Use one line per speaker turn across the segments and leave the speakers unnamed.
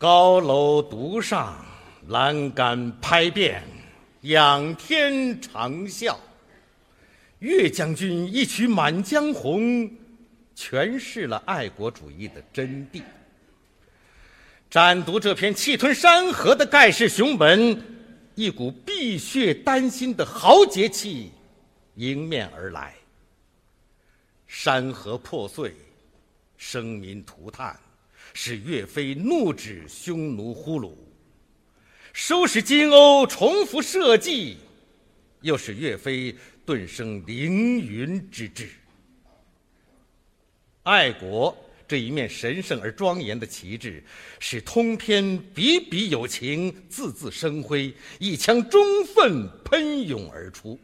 高楼独上，栏杆拍遍，仰天长啸。岳将军一曲《满江红》，诠释了爱国主义的真谛。展读这篇气吞山河的盖世雄文，一股碧血丹心的豪杰气迎面而来。山河破碎，生民涂炭，使岳飞怒指匈奴呼虏；收拾金瓯，重扶社稷，又使岳飞顿生凌云之志。爱国这一面神圣而庄严的旗帜，使通篇笔笔有情，字字生辉，一腔忠愤喷涌而出。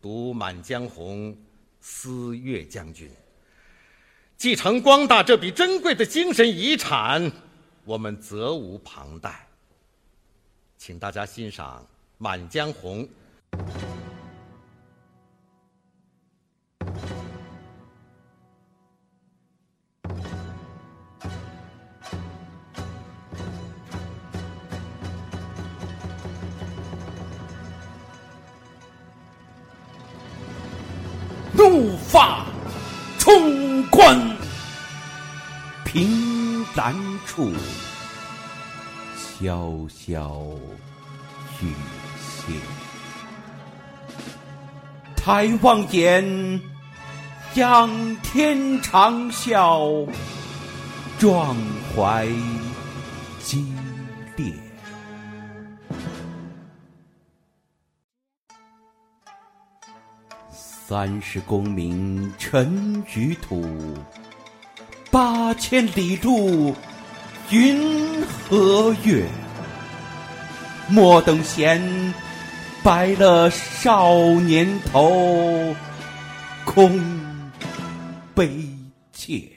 读《满江红》。思岳将军，继承光大这笔珍贵的精神遗产，我们责无旁贷。请大家欣赏《满江红》。
怒发冲冠，凭栏处，潇潇雨歇。抬望眼，仰天长啸，壮怀激烈。三十功名尘与土，千里路云和月。莫等闲，白了少年头，空悲切。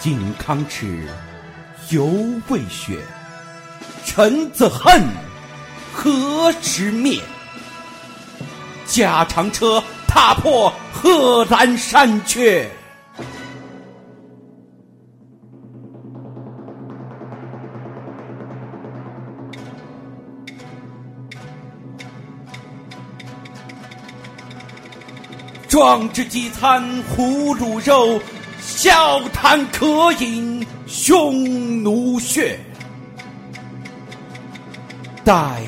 靖康耻，犹未雪。臣子恨，何时灭？驾长车，踏破贺兰山缺。壮志饥餐胡虏肉。笑谈渴饮匈奴血，待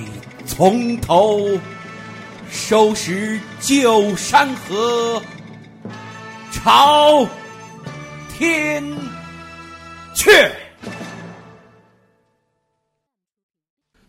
从头收拾旧山河，朝天阙。